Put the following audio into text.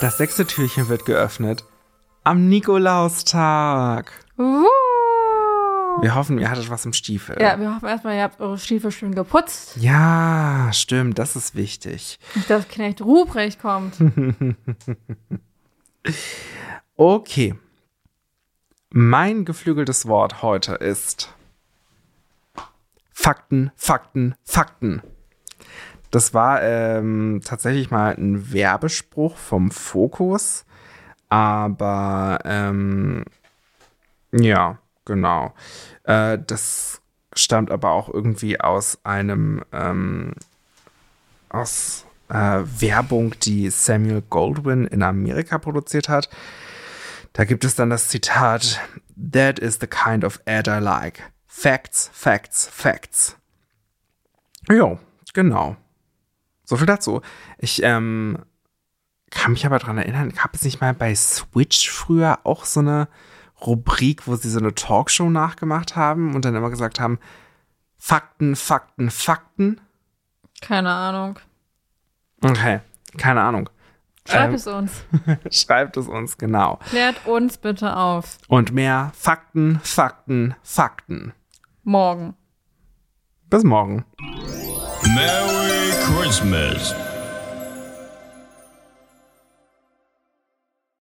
Das sechste Türchen wird geöffnet am Nikolaustag. Uh. Wir hoffen, ihr hattet was im Stiefel. Ja, wir hoffen erstmal, ihr habt eure Stiefel schön geputzt. Ja, stimmt, das ist wichtig. Nicht, dass Knecht Ruprecht kommt. Okay. Mein geflügeltes Wort heute ist Fakten, Fakten, Fakten. Das war ähm, tatsächlich mal ein Werbespruch vom Fokus, aber ähm, ja, genau. Äh, das stammt aber auch irgendwie aus einem ähm, aus äh, Werbung, die Samuel Goldwyn in Amerika produziert hat. Da gibt es dann das Zitat: That is the kind of ad I like. Facts, Facts, Facts. Jo, genau. So viel dazu. Ich ähm, kann mich aber daran erinnern, gab es nicht mal bei Switch früher auch so eine Rubrik, wo sie so eine Talkshow nachgemacht haben und dann immer gesagt haben, Fakten, Fakten, Fakten? Keine Ahnung. Okay, keine Ahnung. Schreibt Ähm, es uns. Schreibt es uns, genau. Klärt uns bitte auf. Und mehr Fakten, Fakten, Fakten. Morgen. Bis morgen. Merry Is.